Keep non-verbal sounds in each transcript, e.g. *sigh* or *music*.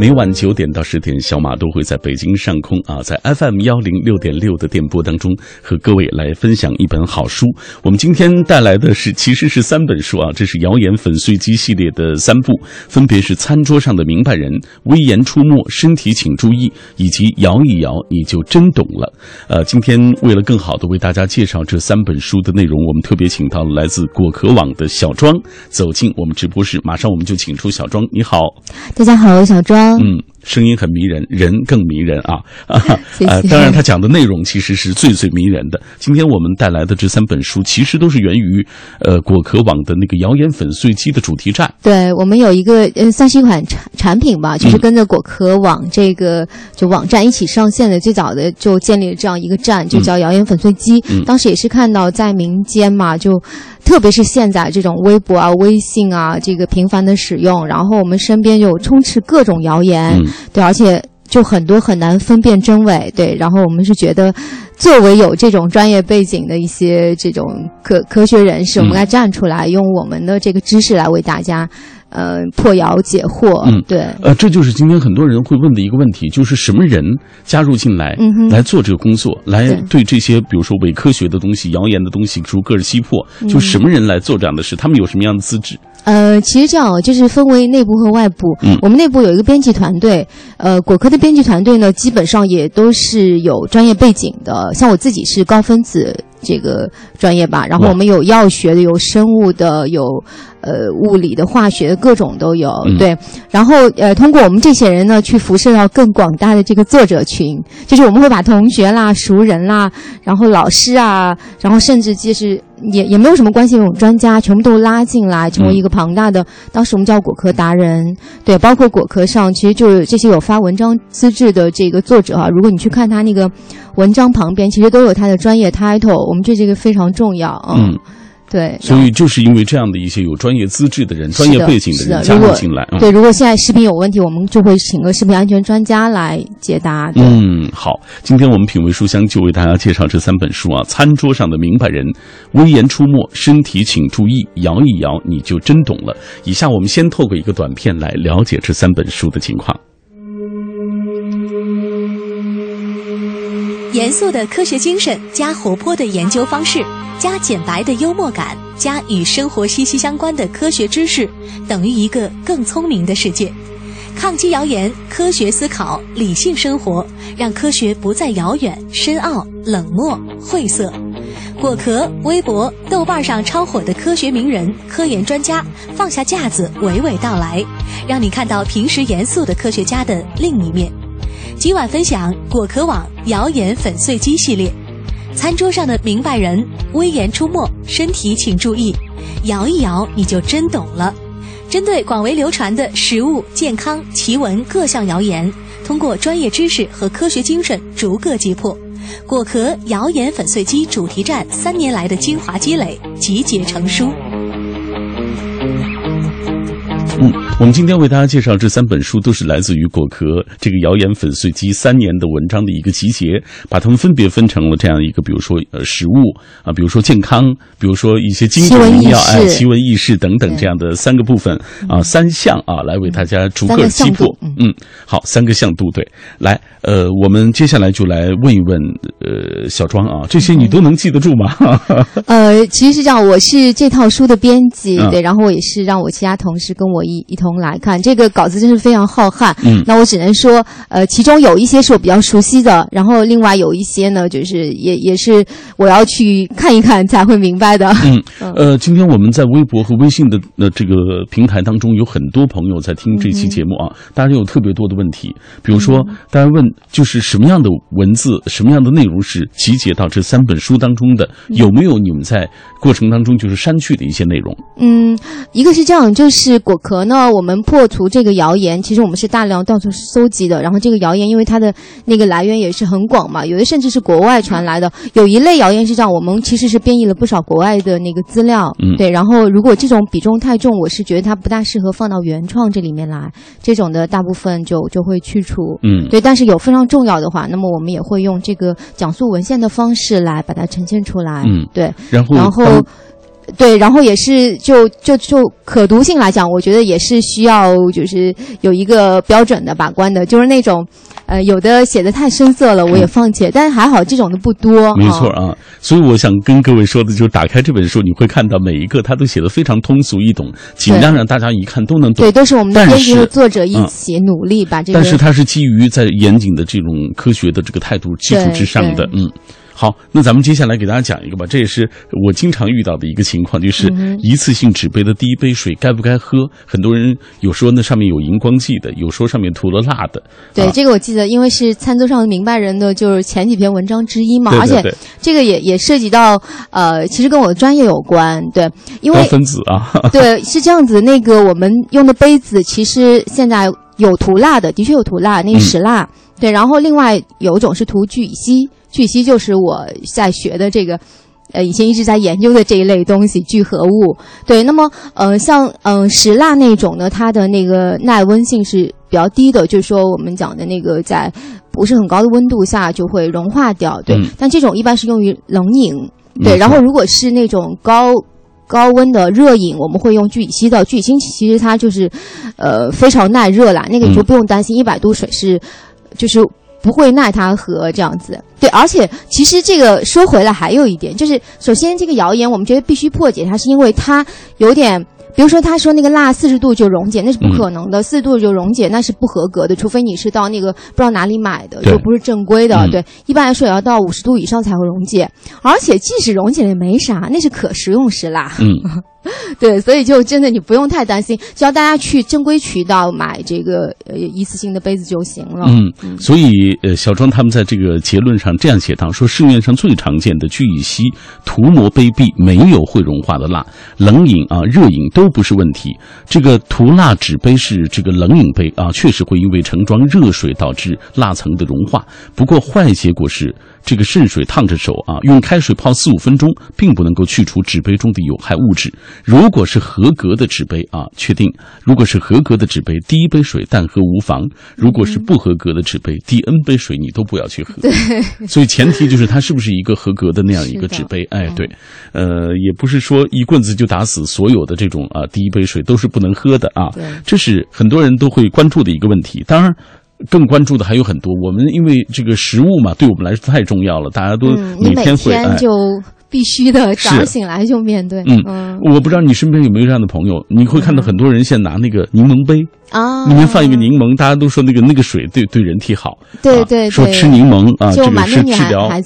每晚九点到十点，小马都会在北京上空啊，在 FM 幺零六点六的电波当中和各位来分享一本好书。我们今天带来的是，其实是三本书啊，这是谣言粉碎机系列的三部，分别是《餐桌上的明白人》《微言出没》《身体请注意》以及《摇一摇你就真懂了》。呃，今天为了更好的为大家介绍这三本书的内容，我们特别请到了来自果壳网的小庄走进我们直播室，马上我们就请出小庄，你好。大家好，我小庄。嗯，声音很迷人，人更迷人啊！*laughs* 啊，当然，他讲的内容其实是最最迷人的。今天我们带来的这三本书，其实都是源于呃果壳网的那个谣言粉碎机的主题站。对我们有一个呃，算是一款产产品吧，嗯就是跟着果壳网这个就网站一起上线的。最早的就建立了这样一个站，就叫谣言粉碎机。嗯当时也是看到在民间嘛，就特别是现在这种微博啊、微信啊这个频繁的使用，然后我们身边就充斥各种谣言，嗯对，而且就很多很难分辨真伪，对。然后我们是觉得，作为有这种专业背景的一些这种科科学人士，我们嗯该站出来，用我们的这个知识来为大家，呃，破谣解惑。嗯对，呃，这就是今天很多人会问的一个问题，就是什么人加入进来，来做这个工作，来对对这些比如说伪科学的东西、谣言的东西逐个击破，嗯就什么人来做这样的事？他们有什么样的资质？呃，其实这样就是分为内部和外部。嗯我们内部有一个编辑团队，呃，果科的编辑团队呢，基本上也都是有专业背景的。像我自己是高分子这个专业吧，然后我们有药学的，有生物的，有呃物理的、化学的，各种都有。嗯对，然后呃，通过我们这些人呢，去辐射到更广大的这个作者群，就是我们会把同学啦、熟人啦，然后老师啊，然后甚至就是也也没有什么关系的那种专家，全部都拉进来，成为一个庞大的。当时我们叫果壳达人，对，包括果壳上其实就是这些有发文章资质的这个作者啊，如果你去看他那个文章旁边，其实都有他的专业 title，我们这这个非常重要啊。嗯，对，所以就是因为这样的一些有专业资质的人、专业背景的人加入进来，嗯对，如果现在视频有问题，我们就会请个食品安全专家来解答。嗯，好，今天我们品味书香就为大家介绍这三本书啊，《餐桌上的明白人》《危言出没》《身体请注意》《摇一摇你就真懂了》。以下我们先透过一个短片来了解这三本书的情况。严肃的科学精神加活泼的研究方式，加简白的幽默感，加与生活息息相关的科学知识，等于一个更聪明的世界。抗击谣言，科学思考，理性生活，让科学不再遥远、深奥、冷漠、晦涩。果壳、微博、豆瓣上超火的科学名人、科研专家，放下架子，娓娓道来，让你看到平时严肃的科学家的另一面。今晚分享果壳网谣言粉碎机系列，餐桌上的明白人，危言出没，身体请注意，摇一摇你就真懂了。针对广为流传的食物、健康、奇闻各项谣言，通过专业知识和科学精神逐个击破。果壳谣言粉碎机主题站三年来的精华积累，集结成书。嗯，我们今天为大家介绍这三本书，都是来自于果壳这个谣言粉碎机三年的文章的一个集结，把它们分别分成了这样一个，比如说呃食物啊，比如说健康，比如说一些经典荣耀，奇闻异事哎，奇闻异事等等这样的三个部分啊，三项啊，来为大家逐个击破。嗯。嗯，好，三个向度对，来，呃，我们接下来就来问一问呃小庄啊，这些你都能记得住吗？*laughs* 呃，其实是这样，我是这套书的编辑，嗯。对，然后我也是让我其他同事跟我一一同来看这个稿子，真是非常浩瀚。嗯那我只能说，呃，其中有一些是我比较熟悉的，然后另外有一些呢，就是也也是我要去看一看才会明白的。嗯，呃，今天我们在微博和微信的呃这个平台当中，有很多朋友在听这期节目啊，大家有特别多的问题，比如说大家问就是什么样的文字、什么样的内容是集结到这三本书当中的，有没有你们在过程当中就是删去的一些内容？嗯，一个是这样，就是果壳呢，我我们破除这个谣言，其实我们是大量到处搜集的。然后这个谣言，因为它的那个来源也是很广嘛，有的甚至是国外传来的。有一类谣言是这样，我们其实是编译了不少国外的那个资料，嗯对。然后如果这种比重太重，我是觉得它不大适合放到原创这里面来，这种的大部分就就会去除。嗯，对，但是有非常重要的话，那么我们也会用这个讲述文献的方式来把它呈现出来。嗯对。然后然后当，对，然后也是就就就可读性来讲，我觉得也是需要就是有一个标准的把关的，就是那种，呃，有的写的太深色了，我也放弃了，但是还好这种的不多。没错啊。啊，所以我想跟各位说的就是，打开这本书，你会看到每一个他都写的非常通俗易懂，尽量让大家一看都能懂对，。都是我们的辑和是作者一嗯起努力把这个。但是它是基于在严谨的这种科学的这个态度基础之上的，嗯。好，那咱们接下来给大家讲一个吧，这也是我经常遇到的一个情况，就是嗯一次性纸杯的第一杯水该不该喝？很多人有说那上面有荧光剂的，有说上面涂了蜡的，对、啊这个我记得，因为是餐桌上的明白人的，就是前几篇文章之一嘛，而且这个也也涉及到呃，其实跟我的专业有关，对，因为 *laughs* 分子啊，*laughs* 对，是这样子。那个我们用的杯子，其实现在有涂蜡的，的确有涂蜡，那个石蜡。对，然后另外有一种是涂聚乙烯，聚乙烯就是我在学的这个。呃，以前一直在研究的这一类东西聚合物，对，那么呃，像嗯、呃、石蜡那种呢，它的那个耐温性是比较低的，就是说我们讲的那个在不是很高的温度下就会融化掉，对。嗯但这种一般是用于冷饮，对。然后如果是那种高高温的热饮，我们会用聚乙烯的。聚乙烯其实它就是，呃，非常耐热啦，那个你就嗯不用担心一百度水是，就是不会奈他何这样子。对，而且其实这个说回来还有一点，就是首先这个谣言我们觉得必须破解它，是因为它有点。比如说，他说那个蜡四十度就溶解，那是不可能的。四十度就溶解，那是不合格的，除非你是到那个不知道哪里买的，就不是正规的。嗯对，一般来说也要到五十度以上才会溶解。而且即使溶解了也没啥，那是可食用石蜡。嗯，*laughs* *laughs* 对，所以就真的你不用太担心，只要大家去正规渠道买这个呃一次性的杯子就行了。嗯，所以呃，小庄他们在这个结论上这样写道：说市面上最常见的聚乙烯涂抹杯壁没有会融化的蜡，冷饮啊、热饮都不是问题。这个涂蜡纸杯是这个冷饮杯啊，确实会因为盛装热水导致蜡层的融化。不过坏结果是。这个渗水烫着手啊，用开水泡四五分钟，并不能够去除纸杯中的有害物质。如果是合格的纸杯啊，确定；如果是合格的纸杯，第一杯水淡喝无妨；如果是不合格的纸杯，第 N 杯水你都不要去喝。对，*laughs* 所以前提就是它是不是一个合格的那样一个纸杯？哎，对，呃，也不是说一棍子就打死所有的这种啊第一杯水都是不能喝的啊对，这是很多人都会关注的一个问题。当然。更关注的还有很多，我们因为这个食物嘛，对我们来说太重要了，大家都每天会哎。天就必须的，早上醒来就面对。嗯嗯我不知道你身边有没有这样的朋友，你会看到很多人现在拿那个柠檬杯，啊，里面放一个柠檬，大家都说那个那个水对对人体好，啊对对对。说吃柠檬啊，这个是治疗，哎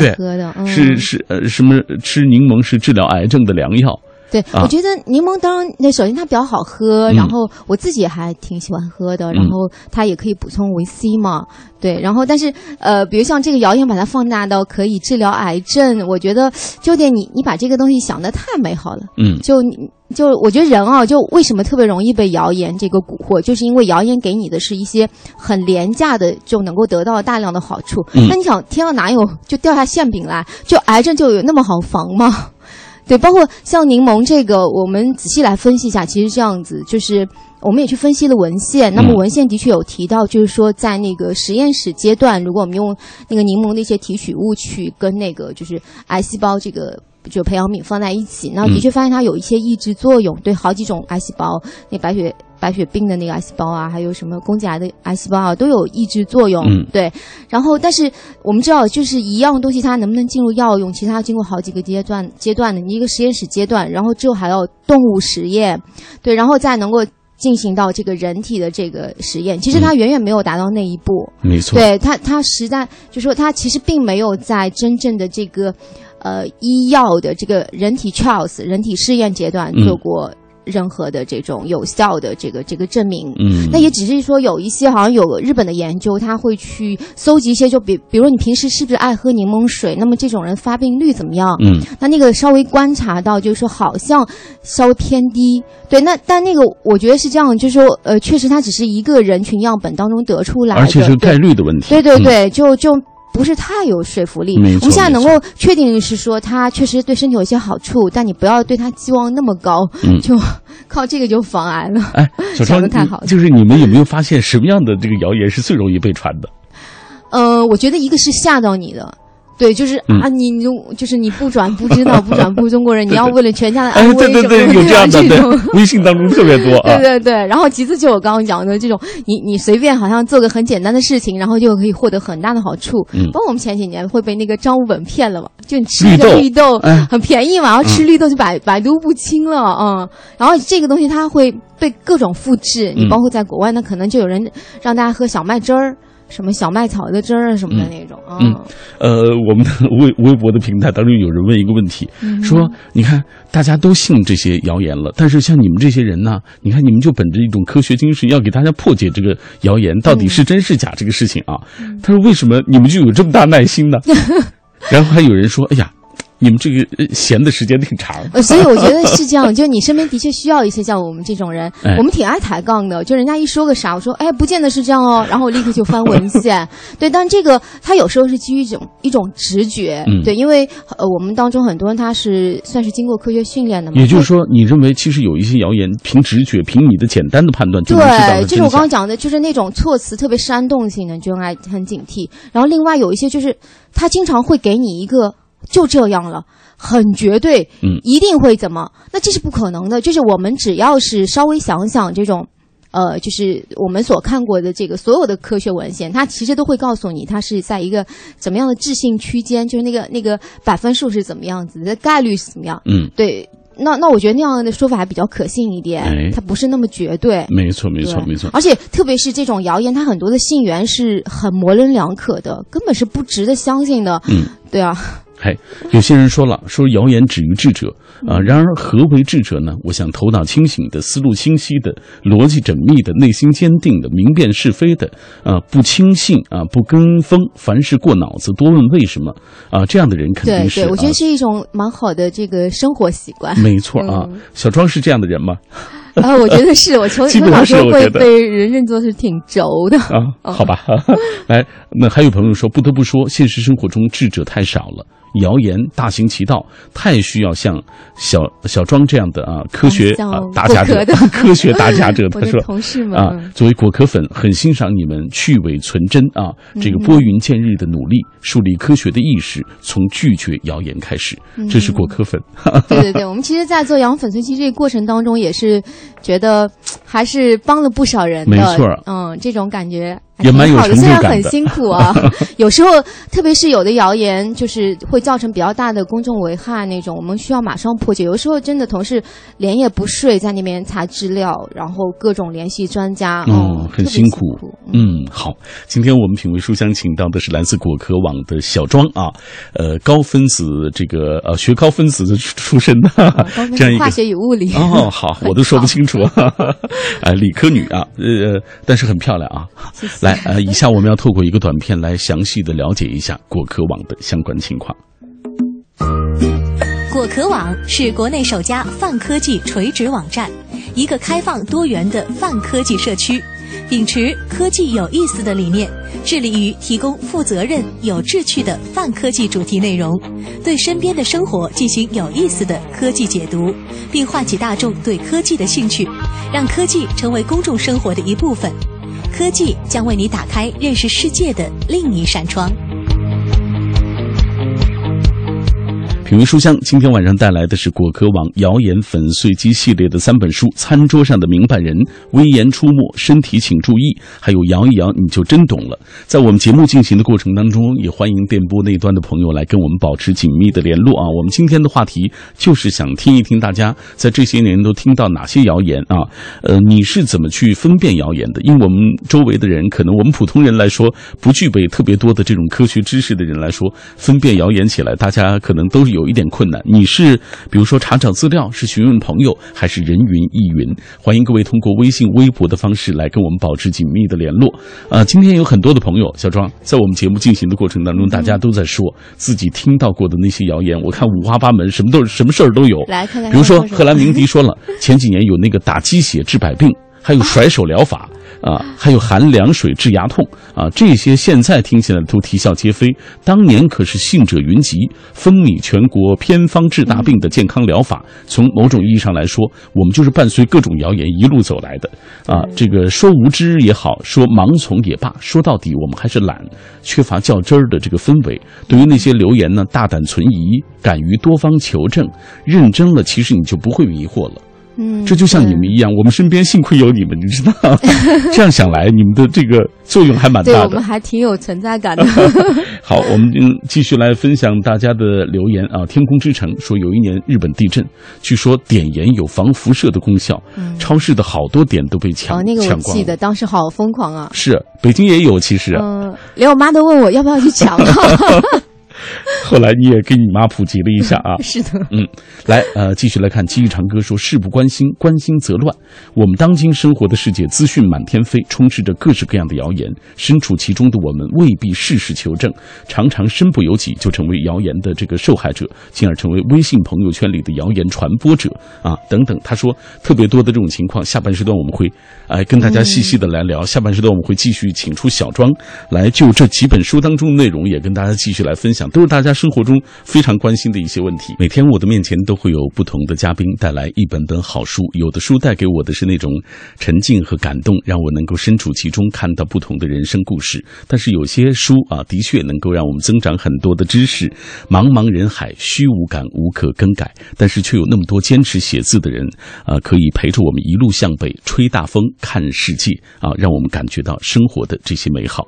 对，喝的，嗯、是是呃什么吃柠檬是治疗癌症的良药，对，啊。我觉得柠檬当然，那首先它比较好喝，嗯。然后我自己还挺喜欢喝的，然后它也可以补充维 C 嘛，对，然后但是呃，比如像这个谣言把它放大到可以治疗癌症，我觉得就有点你你把这个东西想的太美好了，嗯。就你就我觉得人啊，就为什么特别容易被谣言这个蛊惑，就是因为谣言给你的是一些很廉价的就能够得到大量的好处，嗯。那你想天上哪有就掉下馅饼来，就癌症就有那么好防吗？对，包括像柠檬这个，我们仔细来分析一下，其实这样子就是。我们也去分析了文献，那么嗯文献的确有提到，就是说在那个实验室阶段，如果我们用那个柠檬的一些提取物去跟那个就是癌细胞这个就培养皿放在一起，那的确发现它有一些抑制作用，对好几种癌细胞，那白血白血病的那个癌细胞啊，还有什么宫颈癌的癌细胞啊，都有抑制作用。嗯对。然后，但是我们知道，就是一样东西它能不能进入药用，其实它经过好几个阶段阶段的，你一个实验室阶段，然后之后还要动物实验，对，然后再能够。进行到这个人体的这个实验，其实它远远没有达到那一步。没错，对它，它实在就说它其实并没有在真正的这个呃医药的这个人体 trials 人体试验阶段嗯做过任何的这种有效的这个这个证明。嗯，那也只是说有一些好像有日本的研究，他会去搜集一些，就比比如你平时是不是爱喝柠檬水，那么这种人发病率怎么样？嗯，那那个稍微观察到，就是说好像稍微偏低。对，那但那个我觉得是这样，就是说呃，确实它只是一个人群样本当中得出来的，而且是概率的问题。对对嗯对，就就不是太有说服力。我们现在能够确定是说它确实对身体有一些好处，但你不要对它期望那么高，嗯 *laughs* 就靠这个就防癌了。哎，小想张，得太好了就是你们有没有发现什么样的这个谣言是最容易被传的？呃，我觉得一个是吓到你的。对，就是、嗯。啊，你你就就是你不转不知道，不转不 *laughs* 中国人，你要为了全家的哎安，危对对对，有这样的，这种。对，微信当中特别多啊。*laughs* 对。对对，然后其次就我刚刚讲的这种，你你随便好像做个很简单的事情，然后就可以获得很大的好处。嗯。包括我们前几年会被那个张五本骗了嘛，就你吃一个绿豆哎。很便宜嘛，然后吃绿豆就百百毒不侵了，嗯，然后这个东西它会被各种复制，你嗯。包括在国外，那可能就有人让大家喝小麦汁儿。什么小麦草的汁儿啊什么的那种，嗯呃，我们的微微博的平台当中有人问一个问题，嗯说你看大家都信这些谣言了，但是像你们这些人呢，你看你们就本着一种科学精神，要给大家破解这个谣言到底是真是假这个事情啊。他说为什么你们就有这么大耐心呢？*laughs* 然后还有人说，哎呀，你们这个呃闲的时间挺长。呃，所以我觉得是这样，*laughs* 就你身边的确需要一些像我们这种人，哎我们挺爱抬杠的。就人家一说个啥，我说哎，不见得是这样哦，*laughs* 然后我立刻就翻文献。*laughs* 对，但这个他有时候是基于一种一种直觉，嗯对，因为呃我们当中很多人他是算是经过科学训练的嘛，也就是说，你认为其实有一些谣言，凭直觉，凭你的简单的判断就能知道对，就是我刚刚。讲的，就是那种措辞特别煽动性的，你就应该很警惕。然后另外有一些就是他经常会给你一个就这样了。很绝对，嗯一定会怎么？那这是不可能的。就是我们只要是稍微想想这种，呃，就是我们所看过的这个所有的科学文献，它其实都会告诉你，它是在一个怎么样的置信区间，就是那个那个百分数是怎么样子的，概率是怎么样。嗯，对，那那我觉得那样的说法还比较可信一点，哎它不是那么绝对。没错，没错，没错。而且特别是这种谣言，它很多的信源是很模棱两可的，根本是不值得相信的。嗯，对啊，嘿，有些人说了，说谣言止于智者啊。然而，何为智者呢？我想，头脑清醒的、思路清晰的、逻辑缜密的、内心坚定的、明辨是非的啊，不轻信啊，不跟风，凡事过脑子，多问为什么啊，这样的人肯定是对，我觉啊得是一种蛮好的这个生活习惯。没错啊。嗯小庄是这样的人吗？*laughs* 啊，我觉得是我从 *laughs* 基本上从小时候会是我觉得被人认作是挺轴的。啊，*laughs* 好吧。来，那还有朋友说，不得不说，现实生活中智者太少了。谣言大行其道，太需要像小小庄这样的啊科学啊打假者 *laughs* 科学打假者。*laughs* 的他说同事们啊嗯，作为果壳粉，很欣赏你们去伪存真啊，这嗯个拨云见日的努力，树立科学的意识，从拒绝谣言开始。这是果壳粉。*laughs* 对对对，我们其实，在做羊粉碎机这个过程当中，也是觉得还是帮了不少人的。没错嗯，这种感觉还也蛮有挺好的，虽然很辛苦啊，*laughs* 有时候特别是有的谣言就是会造成比较大的公众危害那种，我们需要马上破解。有时候真的同事连夜不睡在那边查资料，然后各种联系专家，嗯很辛苦苦。嗯，好，今天我们品味书香请到的是来自果壳网的小庄啊，呃，高分子这个呃学高分子的出出身的、哦高分 *laughs* 这样一个化学与物理。哦，好，我都说不清楚啊，啊，*laughs* 理科女啊，呃，但是很漂亮啊。谢谢来，呃，以下我们要透过一个短片来详细的了解一下果壳网的相关情况。果壳网是国内首家泛科技垂直网站，一个开放多元的泛科技社区，秉持科技有意思的理念，致力于提供负责任、有志趣的泛科技主题内容，对身边的生活进行有意思的科技解读，并唤起大众对科技的兴趣，让科技成为公众生活的一部分。科技将为你打开认识世界的另一扇窗。品味书香，今天晚上带来的是果壳网谣言粉碎机系列的三本书：《餐桌上的明白人》《危言出没》《身体请注意》，还有摇一摇你就真懂了。在我们节目进行的过程当中，也欢迎电波那端的朋友来跟我们保持紧密的联络啊。我们今天的话题就是想听一听大家在这些年都听到哪些谣言啊？呃，你是怎么去分辨谣言的？因为我们周围的人，可能我们普通人来说，不具备特别多的这种科学知识的人来说，分辨谣言起来，大家可能都是有有一点困难。你是比如说查找资料，是询问朋友，还是人云亦云？欢迎各位通过微信、微博的方式来跟我们保持紧密的联络。啊，今天有很多的朋友，小庄在我们节目进行的过程当中，大家都在说自己听到过的那些谣言，我看五花八门，什么都什么事儿都有。来看看，比如说贺兰鸣笛说了，前几年有那个打鸡血治百病，还有甩手疗法。啊，还有含凉水治牙痛啊，这些现在听起来都啼笑皆非。当年可是信者云集，风靡全国，偏方治大病的健康疗法。从某种意义上来说，我们就是伴随各种谣言一路走来的。啊，这个说无知也好，说盲从也罢，说到底我们还是懒，缺乏较真儿的这个氛围。对于那些留言呢，大胆存疑，敢于多方求证，认真了，其实你就不会迷惑了。嗯，这就像你们一样，我们身边幸亏有你们，你知道？*laughs* 这样想来，你们的这个作用还蛮大的。对我们还挺有存在感的。*laughs* 好，我们继续来分享大家的留言啊！天空之城说，有一年日本地震，据说碘盐有防辐射的功效，超市的好多点都被抢哦，那个我抢光了。记得，当时好疯狂啊！是，北京也有，其实。嗯，连我妈都问我要不要去抢。*laughs* *laughs* 后来你也给你妈普及了一下啊。*laughs* 是的，嗯，来，呃，继续来看《记忆长歌》说：“事不关心，关心则乱。”我们当今生活的世界，资讯满天飞，充斥着各式各样的谣言。身处其中的我们，未必事事求证，常常身不由己，就成为谣言的这个受害者，进而成为微信朋友圈里的谣言传播者啊，等等。他说，特别多的这种情况，下半时段我们会，哎、跟大家细细的来聊。下半时段我们会继续请出小庄来就这几本书当中的内容，也跟大家继续来分享，都是大家生活中非常关心的一些问题。每天我的面前都会有不同的嘉宾带来一本本好书，有的书带给我的是那种沉静和感动，让我能够身处其中，看到不同的人生故事。但是有些书啊，的确能够让我们增长很多的知识。茫茫人海，虚无感无可更改，但是却有那么多坚持写字的人啊，可以陪着我们一路向北，吹大风，看世界啊，让我们感觉到生活的这些美好。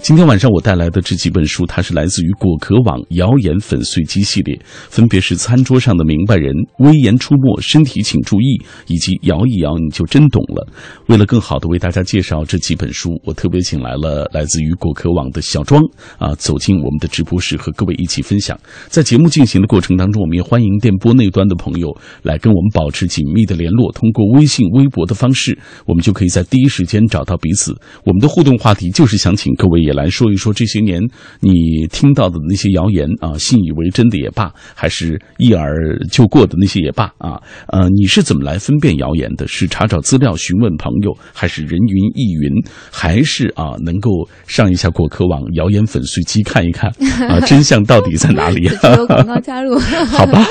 今天晚上我带来的这几本书，它是来自于果壳网谣言粉碎机系列，分别是《餐桌上的明白人》《危言出没》《身体请注意》以及《摇一摇你就真懂了》。为了更好的为大家介绍这几本书，我特别请来了来自于果壳网的小庄啊，走进我们的直播室，和各位一起分享。在节目进行的过程当中，我们也欢迎电波那端的朋友来跟我们保持紧密的联络，通过微信、微博的方式，我们就可以在第一时间找到彼此。我们的互动话题就是想请各位也来说一说这些年你听到的那些谣言啊，信以为真的也罢，还是一耳就过的那些也罢啊，呃，你是怎么来分辨谣言的？是查找资料、询问朋友，还是人云亦云，还是啊能够上一下果壳网谣言粉碎机看一看啊，*laughs* 真相到底在哪里？有广告加入。*laughs* 好吧，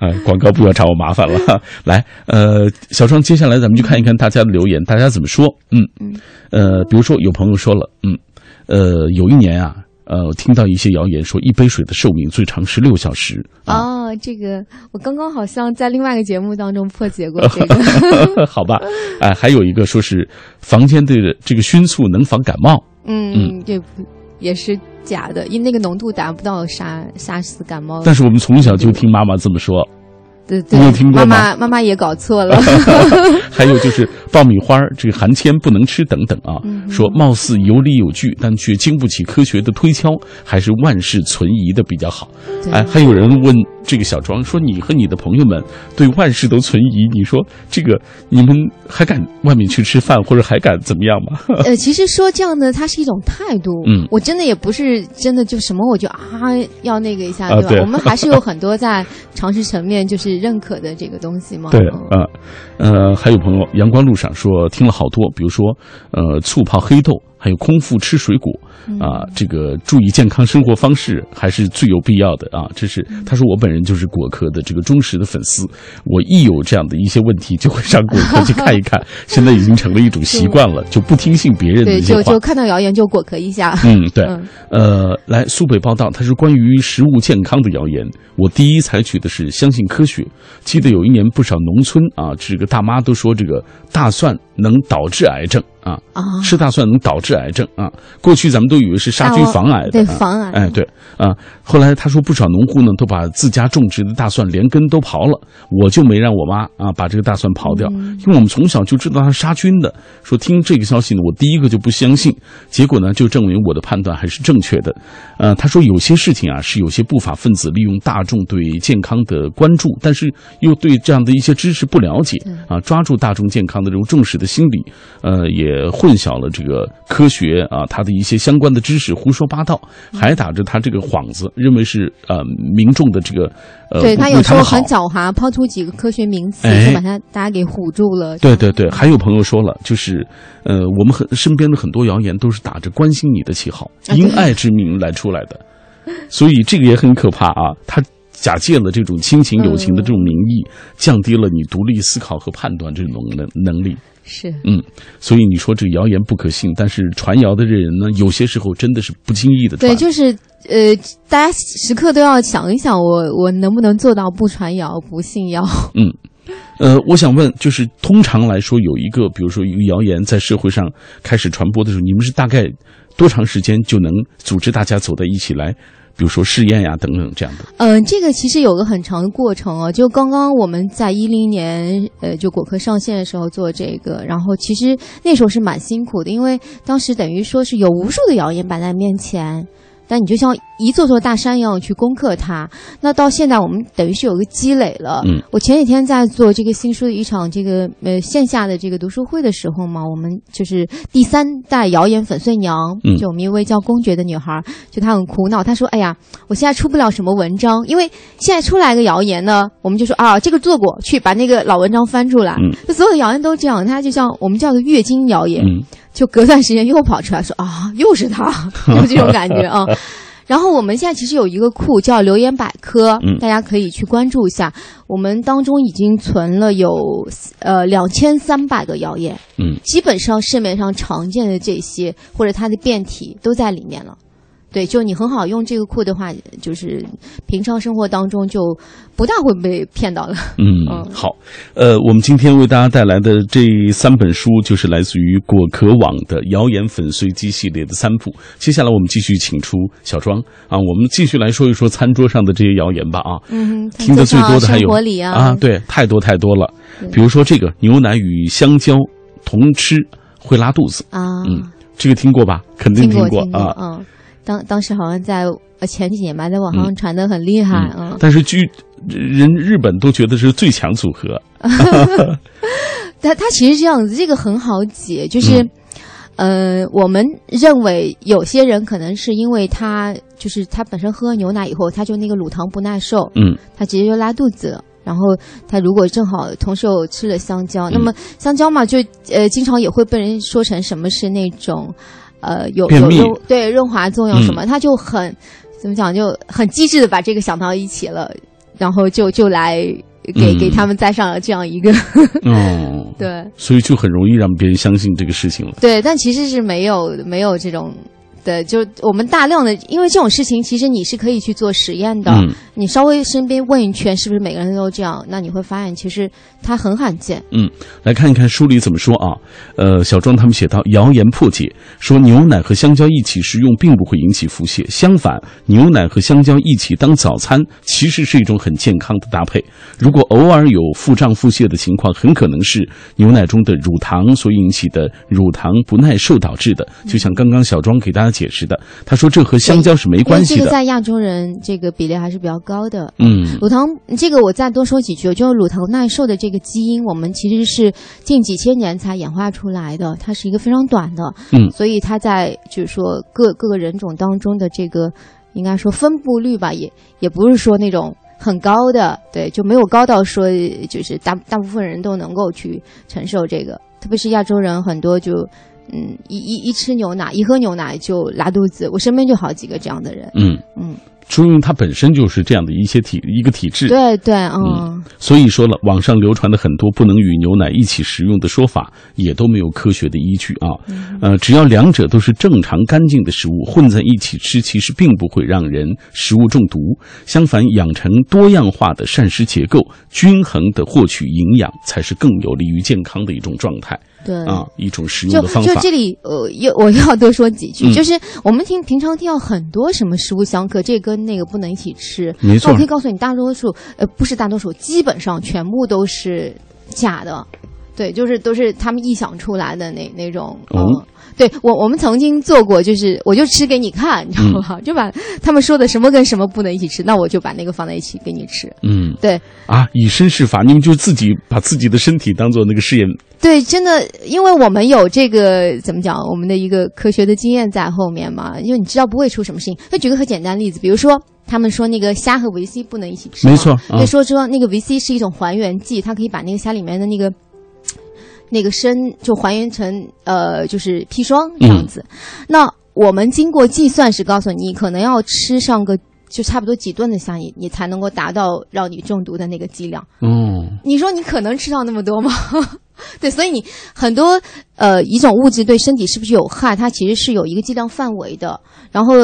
呃，广告不要找我麻烦了。来，呃，小双，接下来咱们就看一看大家的留言，大家怎么说？嗯嗯，呃，比如说有朋友说了，嗯，呃，有一年啊，呃，我听到一些谣言说一杯水的寿命最长十六小时。啊，哦，这个我刚刚好像在另外一个节目当中破解过这个。*laughs* 好吧，哎、还有一个说是房间的这个熏醋能防感冒。嗯，这嗯也是假的，因为那个浓度达不到杀杀死感冒。但是我们从小就听妈妈这么说。对对，你有听过吗妈妈妈妈也搞错了。*laughs* 还有就是爆米花儿这个含铅不能吃等等啊，嗯说貌似有理有据，但却经不起科学的推敲，还是万事存疑的比较好。对哎，还有人问这个小庄说：“你和你的朋友们对万事都存疑，你说这个你们还敢外面去吃饭，或者还敢怎么样吗？” *laughs* 呃，其实说这样的，它是一种态度。嗯我真的也不是真的就什么我就啊要那个一下，对吧？啊对我们还是有很多在常识层面就是认可的这个东西嘛。*laughs* 对嗯啊，呃，还有朋友阳光路上说听了好多，比如说呃醋泡黑豆，还有空腹吃水果啊，这个注意健康生活方式还是最有必要的啊。这是他说我本人就是果壳的这个忠实的粉丝，我一有这样的一些问题就会上果壳去看一看，*laughs* 现在已经成了一种习惯了，就不听信别人的对，一些话就就。看到谣言就果壳一下。嗯，*laughs* 对，嗯呃，来苏北报道，他是关于食物健康的谣言。我第一采取的是相信科学。记得有一年，不少农村啊，这个大妈都说这个大蒜能导致癌症啊。啊，吃大蒜能导致癌症啊！过去咱们都以为是杀菌防癌的，防癌哎，对啊。后来他说，不少农户呢都把自家种植的大蒜连根都刨了，我就没让我妈啊把这个大蒜刨掉，因为我们从小就知道它杀菌的。说听这个消息呢，我第一个就不相信，结果呢就证明我的判断还是正确的。呃，他说有些事情啊是有些不法分子利用大众对健康的关注，但是又对这样的一些知识不了解啊，抓住大众健康的这种重视的心理，呃，也混淆了这个科学啊，它的一些相关的知识，胡说八道，还打着他这个幌子，认为是呃民众的这个呃对他有时候很。狡猾，抛出几个科学名词，哎就把他大家给唬住了。对对对，还有朋友说了，就是，呃，我们很身边的很多谣言都是打着关心你的旗号，因爱之名来出来的，所以这个也很可怕啊。他假借了这种亲情友情的这种名义，降低了你独立思考和判断这种能能力。是，嗯，所以你说这个谣言不可信，但是传谣的这人呢，有些时候真的是不经意的传。对，就是呃，大家时刻都要想一想我，我能不能做到不传谣、不信谣？嗯，呃，我想问，就是通常来说，有一个，比如说一个谣言在社会上开始传播的时候，你们是大概多长时间就能组织大家走在一起来，比如说试验呀等等这样的？嗯，这个其实有个很长的过程啊。就刚刚我们在一零年，呃，就果壳上线的时候做这个，然后其实那时候是蛮辛苦的，因为当时等于说是有无数的谣言摆在面前。但你就像一座座大山一样去攻克它。那到现在，我们等于是有个积累了。嗯，我前几天在做这个新书的一场这个呃线下的这个读书会的时候嘛，我们就是第三代谣言粉碎娘，嗯就我们一位叫公爵的女孩，就她很苦恼，她说：“哎呀，我现在出不了什么文章，因为现在出来个谣言呢，我们就说啊，这个做过，去把那个老文章翻出来。嗯就所有的谣言都这样，它就像我们叫做月经谣言，嗯就隔段时间又跑出来说啊，又是他，*laughs* 有这种感觉啊。然后我们现在其实有一个库叫留言百科，嗯大家可以去关注一下。我们当中已经存了有呃两千三百个谣言，嗯，基本上市面上常见的这些或者它的变体都在里面了。对，就你很好用这个库的话，就是平常生活当中就不大会被骗到了。嗯，好，呃，我们今天为大家带来的这三本书，就是来自于果壳网的《谣言粉碎机》系列的三部。接下来我们继续请出小庄啊，我们继续来说一说餐桌上的这些谣言吧啊。嗯，听得最多的还有啊，啊，对，太多太多了。比如说这个牛奶与香蕉同吃会拉肚子，啊，嗯这个听过吧？肯定听过过听过，啊。嗯，当当时好像在呃前几年吧，在网上传的很厉害，嗯，但是据人日本都觉得是最强组合，*laughs* 他他其实这样子，这个很好解，就是。嗯。呃，我们认为有些人可能是因为他就是他本身喝牛奶以后，他就那个乳糖不耐受，嗯。他直接就拉肚子了。然后他如果正好同时又吃了香蕉，嗯。那么香蕉嘛，就呃经常也会被人说成什么是那种呃有有润对润滑作用什嗯么，他就很怎么讲就很机智的把这个想到一起了，然后就就来给、嗯给他们栽上了这样一个嗯，*laughs* 对所以就很容易让别人相信这个事情了。对，但其实是没有没有这种。的，就我们大量的，因为这种事情，其实你是可以去做实验的。嗯你稍微身边问一圈，是不是每个人都这样？那你会发现，其实它很罕见。嗯，来看一看书里怎么说啊？呃，小庄他们写到，谣言破解说牛奶和香蕉一起食用并不会引起腹泻，相反，牛奶和香蕉一起当早餐其实是一种很健康的搭配。如果偶尔有腹胀腹泻的情况，很可能是牛奶中的乳糖所引起的乳糖不耐受导致的。就像刚刚小庄给大家解释的，他说这和香蕉是没关系的这个。在亚洲人这个比例还是比较高的。嗯乳糖这个我再多说几句，就是乳糖耐受的这个基因，我们其实是近几千年才演化出来的，它是一个非常短的，嗯所以它在就是说各各个人种当中的这个应该说分布率吧，也也不是说那种很高的，对，就没有高到说就是大大部分人都能够去承受这个，特别是亚洲人很多就。嗯，一一一吃牛奶，一喝牛奶就拉肚子，我身边就好几个这样的人。嗯。嗯，说明它本身就是这样的一些体一个体质。对对，嗯，所以说了，网上流传的很多不能与牛奶一起食用的说法，也都没有科学的依据啊。呃，只要两者都是正常干净的食物，混在一起吃，其实并不会让人食物中毒。相反，养成多样化的膳食结构，均衡的获取营养，才是更有利于健康的一种状态。对啊，一种食用就的方法。就这里，呃，又我要多说几句，嗯就是我们听平常听到很多什么食物相克，这跟那个不能一起吃。没错那我可以告诉你，大多数呃不是大多数，基本上全部都是假的。对，就是都是他们臆想出来的那那种。哦嗯，对我我们曾经做过，就是我就吃给你看，你知道吗？就把他们说的什么跟什么不能一起吃，那我就把那个放在一起给你吃。嗯对啊，以身试法，你们就自己把自己的身体当做那个试验。对，真的，因为我们有这个怎么讲，我们的一个科学的经验在后面嘛，因为你知道不会出什么事情。那举个很简单例子，比如说他们说那个虾和维 C 不能一起吃，没错啊对，说说那个维 C 是一种还原剂，它可以把那个虾里面的那个。那个砷就还原成呃，就是砒霜这样子。那我们经过计算是告诉你，可能要吃上个就差不多几顿的香烟你才能够达到让你中毒的那个剂量。嗯，你说你可能吃到那么多吗？*laughs* 对，所以你很多呃一种物质对身体是不是有害，它其实是有一个剂量范围的。然后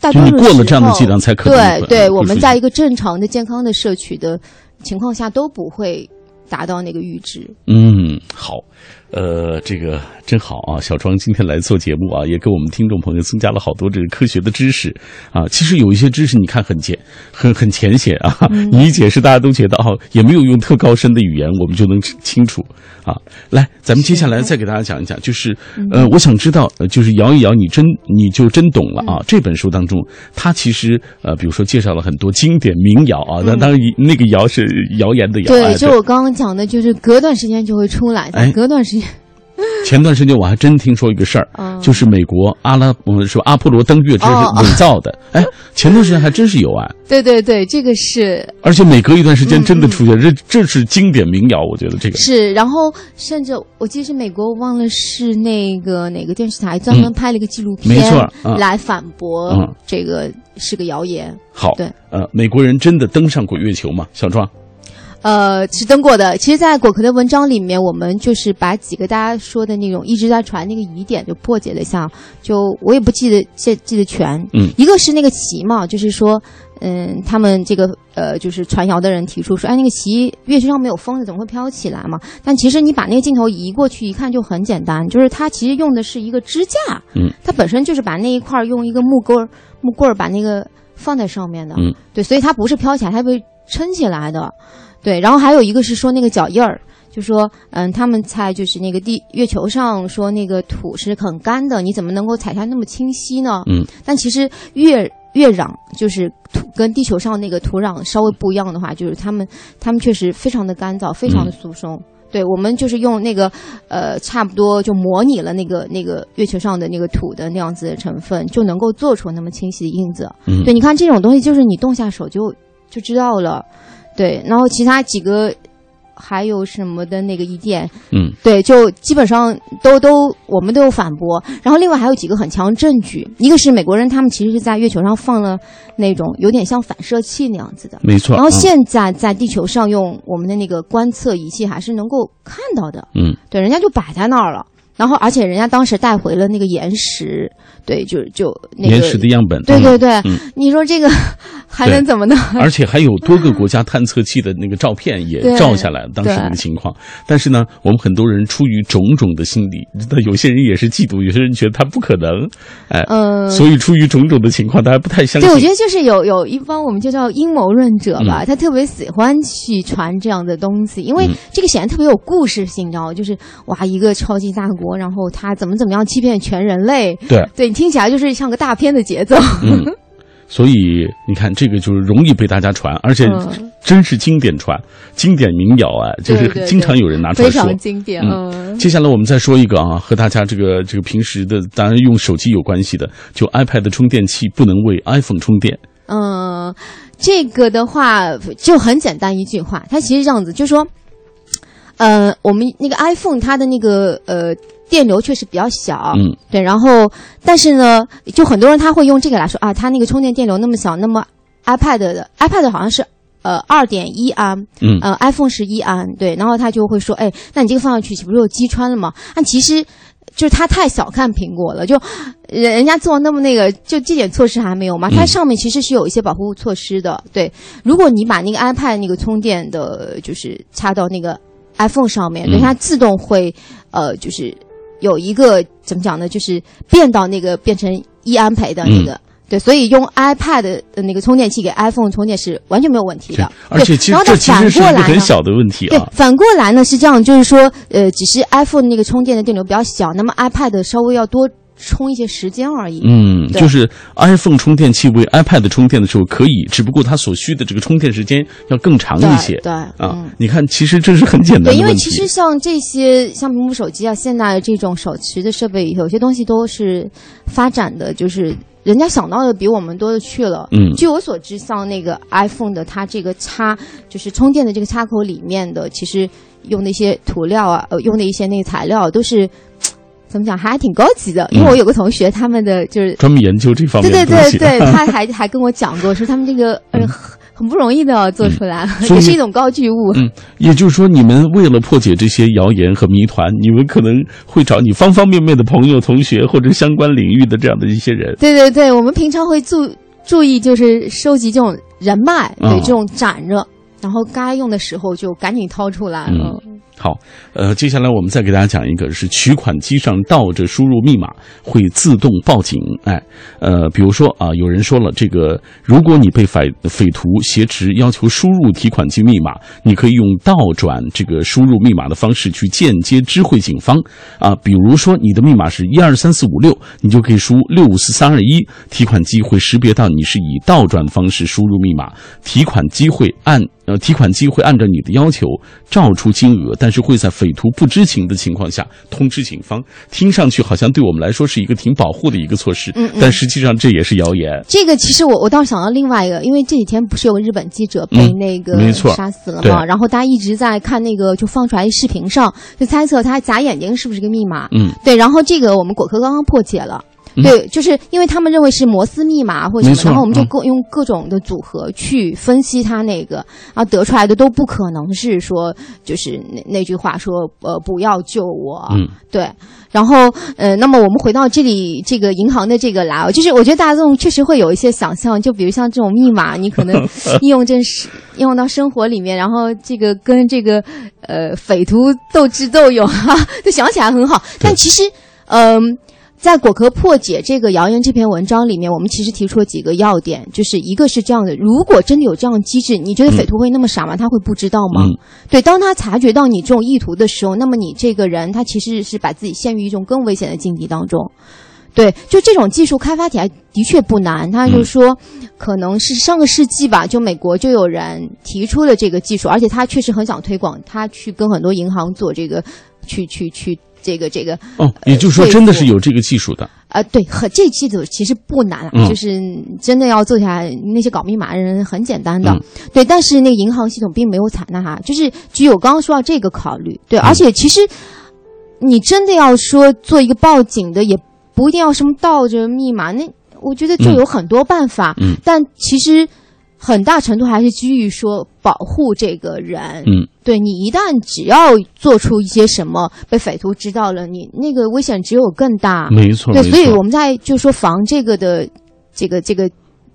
大多数时过了这样的剂量才可能对对，我们在一个正常的健康的摄取的情况下都不会达到那个阈值。嗯，好，呃，这个真好啊！小庄今天来做节目啊，也给我们听众朋友增加了好多这个科学的知识啊。其实有一些知识，你看很简、很很浅显啊，嗯你一解释，大家都觉得哦，也没有用特高深的语言，我们就能清楚啊。来，咱们接下来再给大家讲一讲，就是嗯呃，我想知道，呃就是摇一摇，你真你就真懂了嗯啊。这本书当中，它其实呃，比如说介绍了很多经典民谣啊，嗯那当然那个谣是谣言的谣，哎对，就我刚刚讲的，就是隔段时间就会出来，哎隔段时间，*laughs* 前段时间我还真听说一个事儿，嗯。就是美国阿拉我们说阿波罗登月这是伪造的，*laughs* 哎，前段时间还真是有啊，对对对，这个是而且每隔一段时间真的出嗯现，这这是经典民谣，我觉得这个。是，然后甚至我记得是美国，我忘了是那个哪个电视台专门拍了一个纪录片，没错嗯来反驳嗯。这个是个谣言。好，对，呃，美国人真的登上过月球吗？小庄，呃，是登过的。其实，在果壳的文章里面，我们就是把几个大家说的那种一直在传那个疑点就破解了一下。就我也不记得记记得全。嗯一个是那个旗嘛，就是说，嗯，他们这个呃，就是传谣的人提出说，哎，那个旗月球上没有风的，怎么会飘起来嘛？但其实你把那个镜头移过去一看，就很简单，就是它其实用的是一个支架。嗯，它本身就是把那一块儿用一个木棍儿木棍儿把那个放在上面的。嗯，对，所以它不是飘起来，它被撑起来的。对，然后还有一个是说那个脚印儿，就说嗯，他们猜就是那个地月球上说那个土是很干的，你怎么能够踩下那么清晰呢？嗯，但其实月月壤就是土跟地球上那个土壤稍微不一样的话，就是他们他们确实非常的干燥，非常的疏松。对我们就是用那个，呃，差不多就模拟了那个那个月球上的那个土的那样子的成分，就能够做出那么清晰的印子。嗯对，你看这种东西，就是你动下手就就知道了。对，然后其他几个还有什么的那个疑点，嗯对，就基本上都都我们都有反驳。然后另外还有几个很强证据，一个是美国人他们其实是在月球上放了那种有点像反射器那样子的，没错。然后啊现在在地球上用我们的那个观测仪器还是能够看到的，嗯，对，人家就摆在那儿了。然后而且人家当时带回了那个岩石，对，就就那个岩石的样本，嗯对对对，嗯你说这个还能怎么呢？*laughs* 而且还有多个国家探测器的那个照片也照下来了当时那个情况。但是呢，我们很多人出于种种的心理，那有些人也是嫉妒，有些人觉得他不可能，哎，嗯，所以出于种种的情况，大家不太相信。对，我觉得就是有有一方我们就叫阴谋论者吧，嗯他特别喜欢去传这样的东西，因为嗯这个显然特别有故事性，你知道吗？就是哇，一个超级大国，然后他怎么怎么样欺骗全人类，对，对你听起来就是像个大片的节奏。嗯，*laughs* 所以你看，这个就是容易被大家传，而且嗯真是经典传、经典民谣啊，就是经常有人拿出来说非常。经典，嗯，接下来我们再说一个啊，和大家这个这个平时的，当然用手机有关系的，就 iPad 充电器不能为 iPhone 充电。嗯，这个的话就很简单一句话，它其实这样子，就说，呃，我们那个 iPhone 它的那个呃电流确实比较小，嗯，对，然后但是呢，就很多人他会用这个来说啊，它那个充电电流那么小，那么 iPad 的 iPad 好像是呃二点一安，嗯呃 iPhone 是一安，对，然后他就会说，哎，那你这个放上去岂不是又击穿了吗？但其实。就是他太小看苹果了，就人人家做那么那个，就这点措施还没有吗？它上面其实是有一些保护措施的。对，如果你把那个 iPad 那个充电的，就是插到那个 iPhone 上面，对，它自动会呃，就是有一个怎么讲呢？就是变到那个变成一安培的那个。对，所以用 iPad 的那个充电器给 iPhone 充电是完全没有问题的。而且其实这其实是一个很小的问题啊。对，反过来呢是这样，就是说，呃，只是 iPhone 那个充电的电流比较小，那么 iPad 稍微要多充一些时间而已。嗯，就是 iPhone 充电器为 iPad 充电的时候可以，只不过它所需的这个充电时间要更长一些。对啊，你看，其实这是很简单的对，因为其实像这些像苹果手机啊，现在这种手持的设备，有些东西都是发展的，就是。人家想到的比我们多的去了。嗯，据我所知，像那个 iPhone 的它这个插，就是充电的这个插口里面的，其实用的一些涂料啊，呃，用的一些那个材料都是，怎么讲，还挺高级的。因为我有个同学，他们的就是专门研究这方面对对对对，*laughs* 他还还跟我讲过，说他们这个呃。很不容易的做出来，*laughs* 也是一种高聚物。嗯，也就是说，你们为了破解这些谣言和谜团，你们可能会找你方方面面的朋友、同学或者相关领域的这样的一些人。对对对，我们平常会注注意，就是收集这种人脉，对这种攒着，然后该用的时候就赶紧掏出来。嗯。好，呃，接下来我们再给大家讲一个，是取款机上倒着输入密码会自动报警。哎，呃，比如说啊，有人说了，这个如果你被匪匪徒挟持要求输入提款机密码，你可以用倒转这个输入密码的方式去间接知会警方啊。比如说你的密码是一二三四五六，你就可以输六五四三二一，提款机会识别到你是以倒转方式输入密码，提款机会按。呃，提款机会按照你的要求照出金额，但是会在匪徒不知情的情况下通知警方。听上去好像对我们来说是一个挺保护的一个措施，嗯，但实际上这也是谣言。这个其实我我倒想到另外一个，因为这几天不是有个日本记者被那个杀死了嘛？然后大家一直在看那个就放出来视频上，就猜测他假眼睛是不是个密码？嗯，对。然后这个我们果壳刚刚破解了。对，就是因为他们认为是摩斯密码或者什么，然后我们就各用各种的组合去分析它那个，然后得出来的都不可能是说就是那那句话说呃不要救我，嗯，对，然后呃，那么我们回到这里这个银行的这个来，就是我觉得大众确实会有一些想象，就比如像这种密码，你可能应用真实应用到生活里面，然后这个跟这个呃匪徒斗智斗勇哈，*laughs* 就想起来很好，但其实嗯。在果壳破解这个谣言这篇文章里面，我们其实提出了几个要点，就是一个是这样的：如果真的有这样的机制，你觉得匪徒会那么傻吗？他会不知道吗？对，当他察觉到你这种意图的时候，那么你这个人他其实是把自己陷于一种更危险的境地当中。对，就这种技术开发起来的确不难。他就说，可能是上个世纪吧，就美国就有人提出了这个技术，而且他确实很想推广，他去跟很多银行做这个，去去去。这个这个哦，也就是说，真的是有这个技术的啊？对，和这技术其实不难，就是真的要做下来，那些搞密码的人很简单的。对，但是那个银行系统并没有采纳哈，就是只有刚刚说到这个考虑。对，而且其实你真的要说做一个报警的，也不一定要什么倒着密码，那我觉得就有很多办法。嗯，但其实。很大程度还是基于说保护这个人，嗯，对你一旦只要做出一些什么被匪徒知道了，你那个危险只有更大，没错，对，所以我们在就说防这个的这个这个。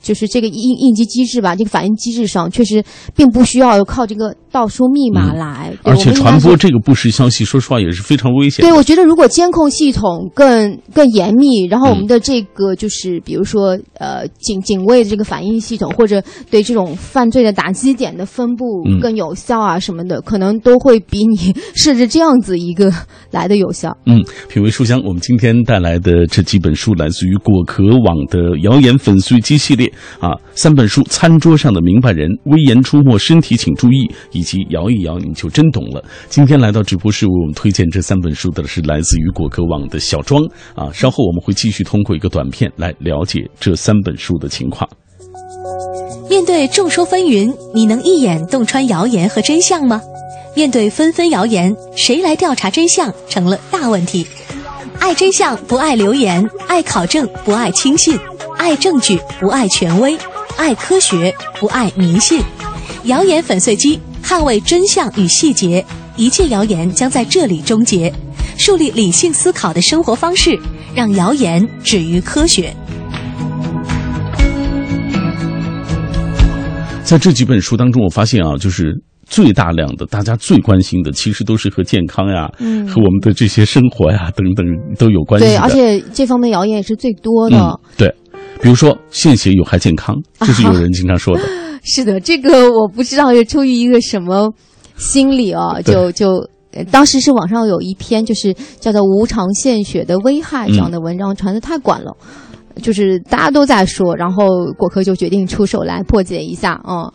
就是这个应应急机制吧，这个反应机制上确实并不需要靠这个盗出密码来，而且传播这个不实消息，说实话也是非常危险。对，我觉得如果监控系统更更严密，然后我们的这个就是比如说呃警警卫的这个反应系统，或者对这种犯罪的打击点的分布更有效啊什么的，可能都会比你 *laughs* 设置这样子一个 *laughs* 来的有效。嗯，品味书香，我们今天带来的这几本书来自于果壳网的谣言粉碎机系列。啊，三本书《餐桌上的明白人》《危言出没，身体请注意》，以及《摇一摇你就真懂了》。今天来到直播室为我们推荐这三本书的是来自于果壳网的小庄啊。稍后我们会继续通过一个短片来了解这三本书的情况。面对众说纷纭，你能一眼洞穿谣言和真相吗？面对纷纷谣言，谁来调查真相成了大问题。爱真相不爱流言，爱考证不爱轻信。爱证据不爱权威，爱科学，不爱迷信。谣言粉碎机，捍卫真相与细节，一切谣言将在这里终结。树立理性思考的生活方式，让谣言止于科学。在这几本书当中，我发现啊，就是最大量的，大家最关心的，其实都是和健康呀，嗯和我们的这些生活呀等等都有关系对，而且这方面谣言也是最多的。嗯，对，比如说献血有害健康，这是有人经常说的。*laughs* 是的，这个我不知道是出于一个什么心理啊，就就。呃当时是网上有一篇就是叫做“无偿献血的危害”这样的文章，传的太广了，就是大家都在说，然后果壳就决定出手来破解一下，嗯。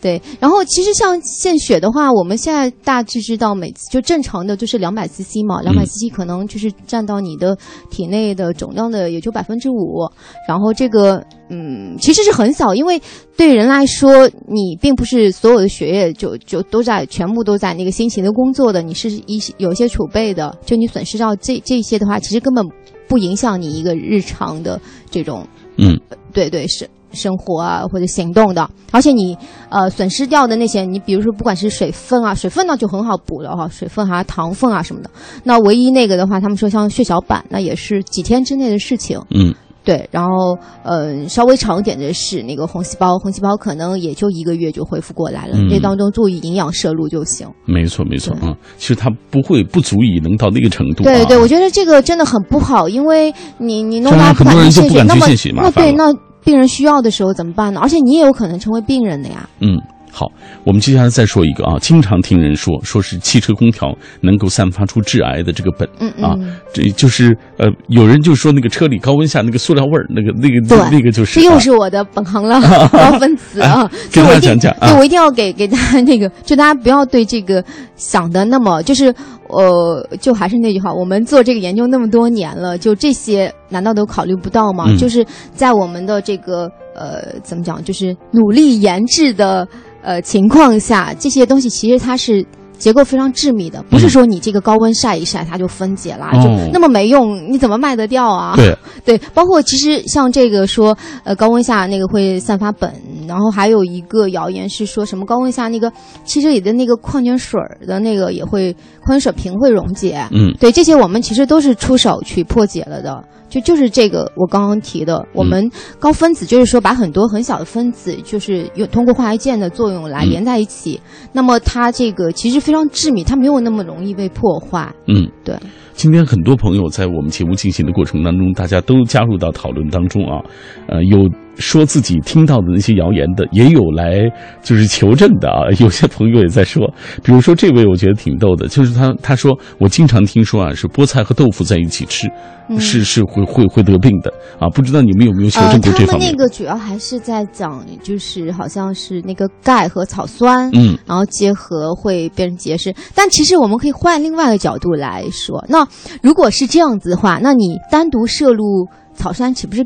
对，然后其实像献血的话，我们现在大致知道，每次就正常的就是两百 CC 嘛，两百 CC 可能就是占到你的体内的总量的也就百分之五，然后这个嗯其实是很小，因为对人来说，你并不是所有的血液就就都在全部都在那个辛勤的工作的，你是一些有一些储备的，就你损失到这这些的话，其实根本不影响你一个日常的这种嗯，对对是生活啊或者行动的，而且你呃损失掉的那些，你比如说不管是水分啊，水分那就很好补了哈，水分还啊、糖分啊什么的。那唯一那个的话，他们说像血小板，那也是几天之内的事情。嗯，对，然后呃稍微长一点的是那个红细胞，红细胞可能也就一个月就恢复过来了，嗯那当中注意营养摄入就行。没错没错啊、嗯，其实它不会不足以能到那个程度、啊。对对，我觉得这个真的很不好，因为你你弄到很多人就不敢去献血嘛那烦了对那病人需要的时候怎么办呢？而且你也有可能成为病人的呀。嗯，好，我们接下来再说一个啊，经常听人说，说是汽车空调能够散发出致癌的这个苯嗯啊嗯，这就是呃，有人就说那个车里高温下那个塑料味儿，那个那个对那那个就是这又啊。是我的本行了，*laughs* 高分子啊，*laughs* 给大家讲讲。啊对我一定要给给大家那个，就大家不要对这个想的那么就是呃，就还是那句话，我们做这个研究那么多年了，就这些难道都考虑不到吗？嗯。就是在我们的这个呃怎么讲，就是努力研制的呃情况下，这些东西其实它是。结构非常致密的，不是说你这个高温晒一晒它就分解啦，嗯哦就那么没用，你怎么卖得掉啊？对，*laughs* 对，包括其实像这个说，呃，高温下那个会散发苯，然后还有一个谣言是说什么高温下那个汽车里的那个矿泉水儿的那个也会矿泉水瓶会溶解。嗯对，这些我们其实都是出手去破解了的。就就是这个我刚刚提的，我们高分子就是说把很多很小的分子，就是用通过化学键的作用来嗯连在一起，那么它这个其实非常致密，它没有那么容易被破坏。嗯。对，今天很多朋友在我们节目进行的过程当中，大家都加入到讨论当中啊，呃，有说自己听到的那些谣言的，也有来就是求证的啊。有些朋友也在说，比如说这位我觉得挺逗的，就是他他说我经常听说啊，是菠菜和豆腐在一起吃，嗯是是会会会得病的啊。不知道你们有没有求呃，证过这方面？那个主要还是在讲，就是好像是那个钙和草酸，嗯然后结合会变成结石。但其实我们可以换另外一个角度来说，那如果是这样子的话，那你单独摄入草酸岂不是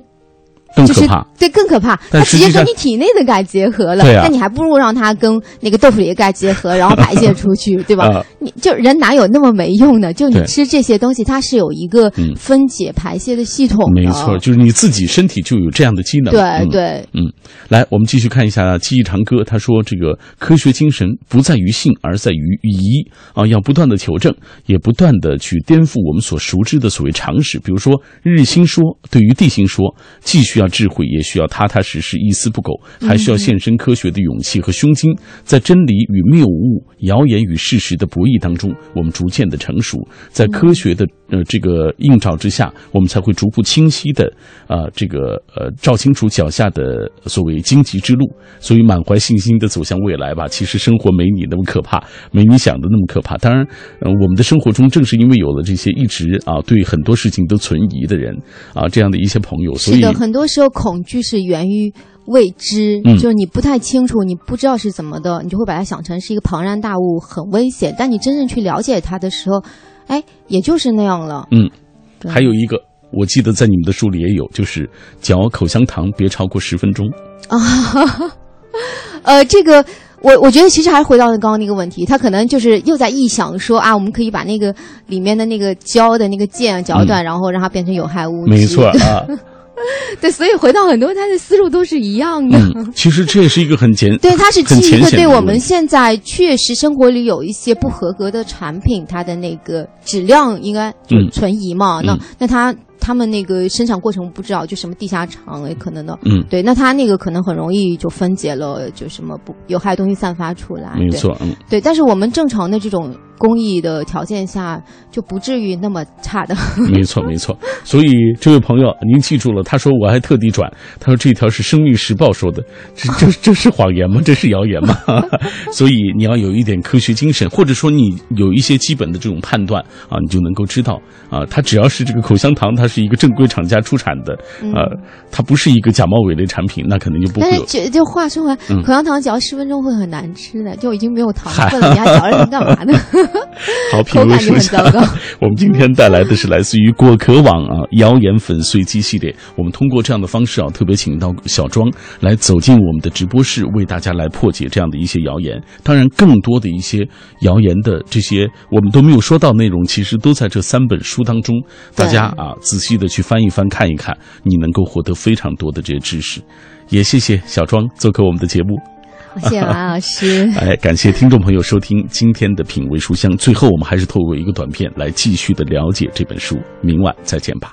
更可怕。对，更可怕。但它直接跟你体内的钙结合了，那你还不如让它跟那个豆腐里的钙结合，然后排泄出去，*laughs* 对吧？啊你就人哪有那么没用呢？就你吃这些东西，它是有一个嗯分解排泄的系统的。没错，就是你自己身体就有这样的机能。对嗯对。嗯，来，我们继续看一下记忆长歌。他说：“这个科学精神不在于性，而在于疑啊，要不断的求证，也不断的去颠覆我们所熟知的所谓常识。比如说日心说，对于地心说，既需要智慧，也需要踏踏实实、一丝不苟，还需要献身科学的勇气和胸襟。在真理与谬误、谣言与事实的博弈当中，我们逐渐的成熟，在科学的呃这个映照之下，我们才会逐步清晰的啊、这个呃照清楚脚下的所谓荆棘之路。所以满怀信心的走向未来吧。其实生活没你那么可怕，没你想的那么可怕。当然，呃，我们的生活中正是因为有了这些一直啊对很多事情都存疑的人啊这样的一些朋友，所以很多时候恐惧是源于未知，嗯就是你不太清楚，你不知道是怎么的，你就会把它想成是一个庞然大物，很危险。但你真正去了解它的时候，哎，也就是那样了。嗯，还有一个。我记得在你们的书里也有，就是嚼口香糖别超过十分钟。啊，*laughs* 呃，这个我我觉得其实还是回到刚刚那个问题，他可能就是又在臆想说啊，我们可以把那个里面的那个胶的那个键嚼断，然后让它变成有害物质。嗯没错啊，*laughs* *laughs* 对，所以回到很多他的思路都是一样的。嗯，其实这也是一个很简对，它是很基于一个对我们现在确实生活里有一些不合格的产品，它的那个质量应该存疑嘛。那嗯那它他们那个生产过程不知道，就什么地下厂也可能的。嗯，对，那它那个可能很容易就分解了，就什么不有害东西散发出来。没错，嗯。对，但是我们正常的这种工艺的条件下，就不至于那么差的。没错，没错。所以这位朋友，您记住了，他说我还特地转，他说这条是《生命时报》说的，这这这是谎言吗？这是谣言吗？*laughs* 所以你要有一点科学精神，或者说你有一些基本的这种判断啊，你就能够知道啊，它只要是这个口香糖，它是一个正规厂家出产的，呃，它不是一个假冒伪劣产品，那可能就不会有。但是这就话说回来，嗯口香糖嚼十分钟会很难吃的，就已经没有糖分了，你还嚼着它干嘛呢？*laughs* 好，品味。*laughs* 我们今天带来的是来自于果壳网啊谣言粉碎机系列。我们通过这样的方式啊，特别请到小庄来走进我们的直播室，为大家来破解这样的一些谣言。当然，更多的一些谣言的这些我们都没有说到内容，其实都在这三本书当中。大家啊，仔细的去翻一翻、看一看，你能够获得非常多的这些知识。也谢谢小庄做客我们的节目。谢谢马老师。*laughs* 哎，感谢听众朋友收听今天的品味书香。最后，我们还是透过一个短片来继续的了解这本书。明晚再见吧。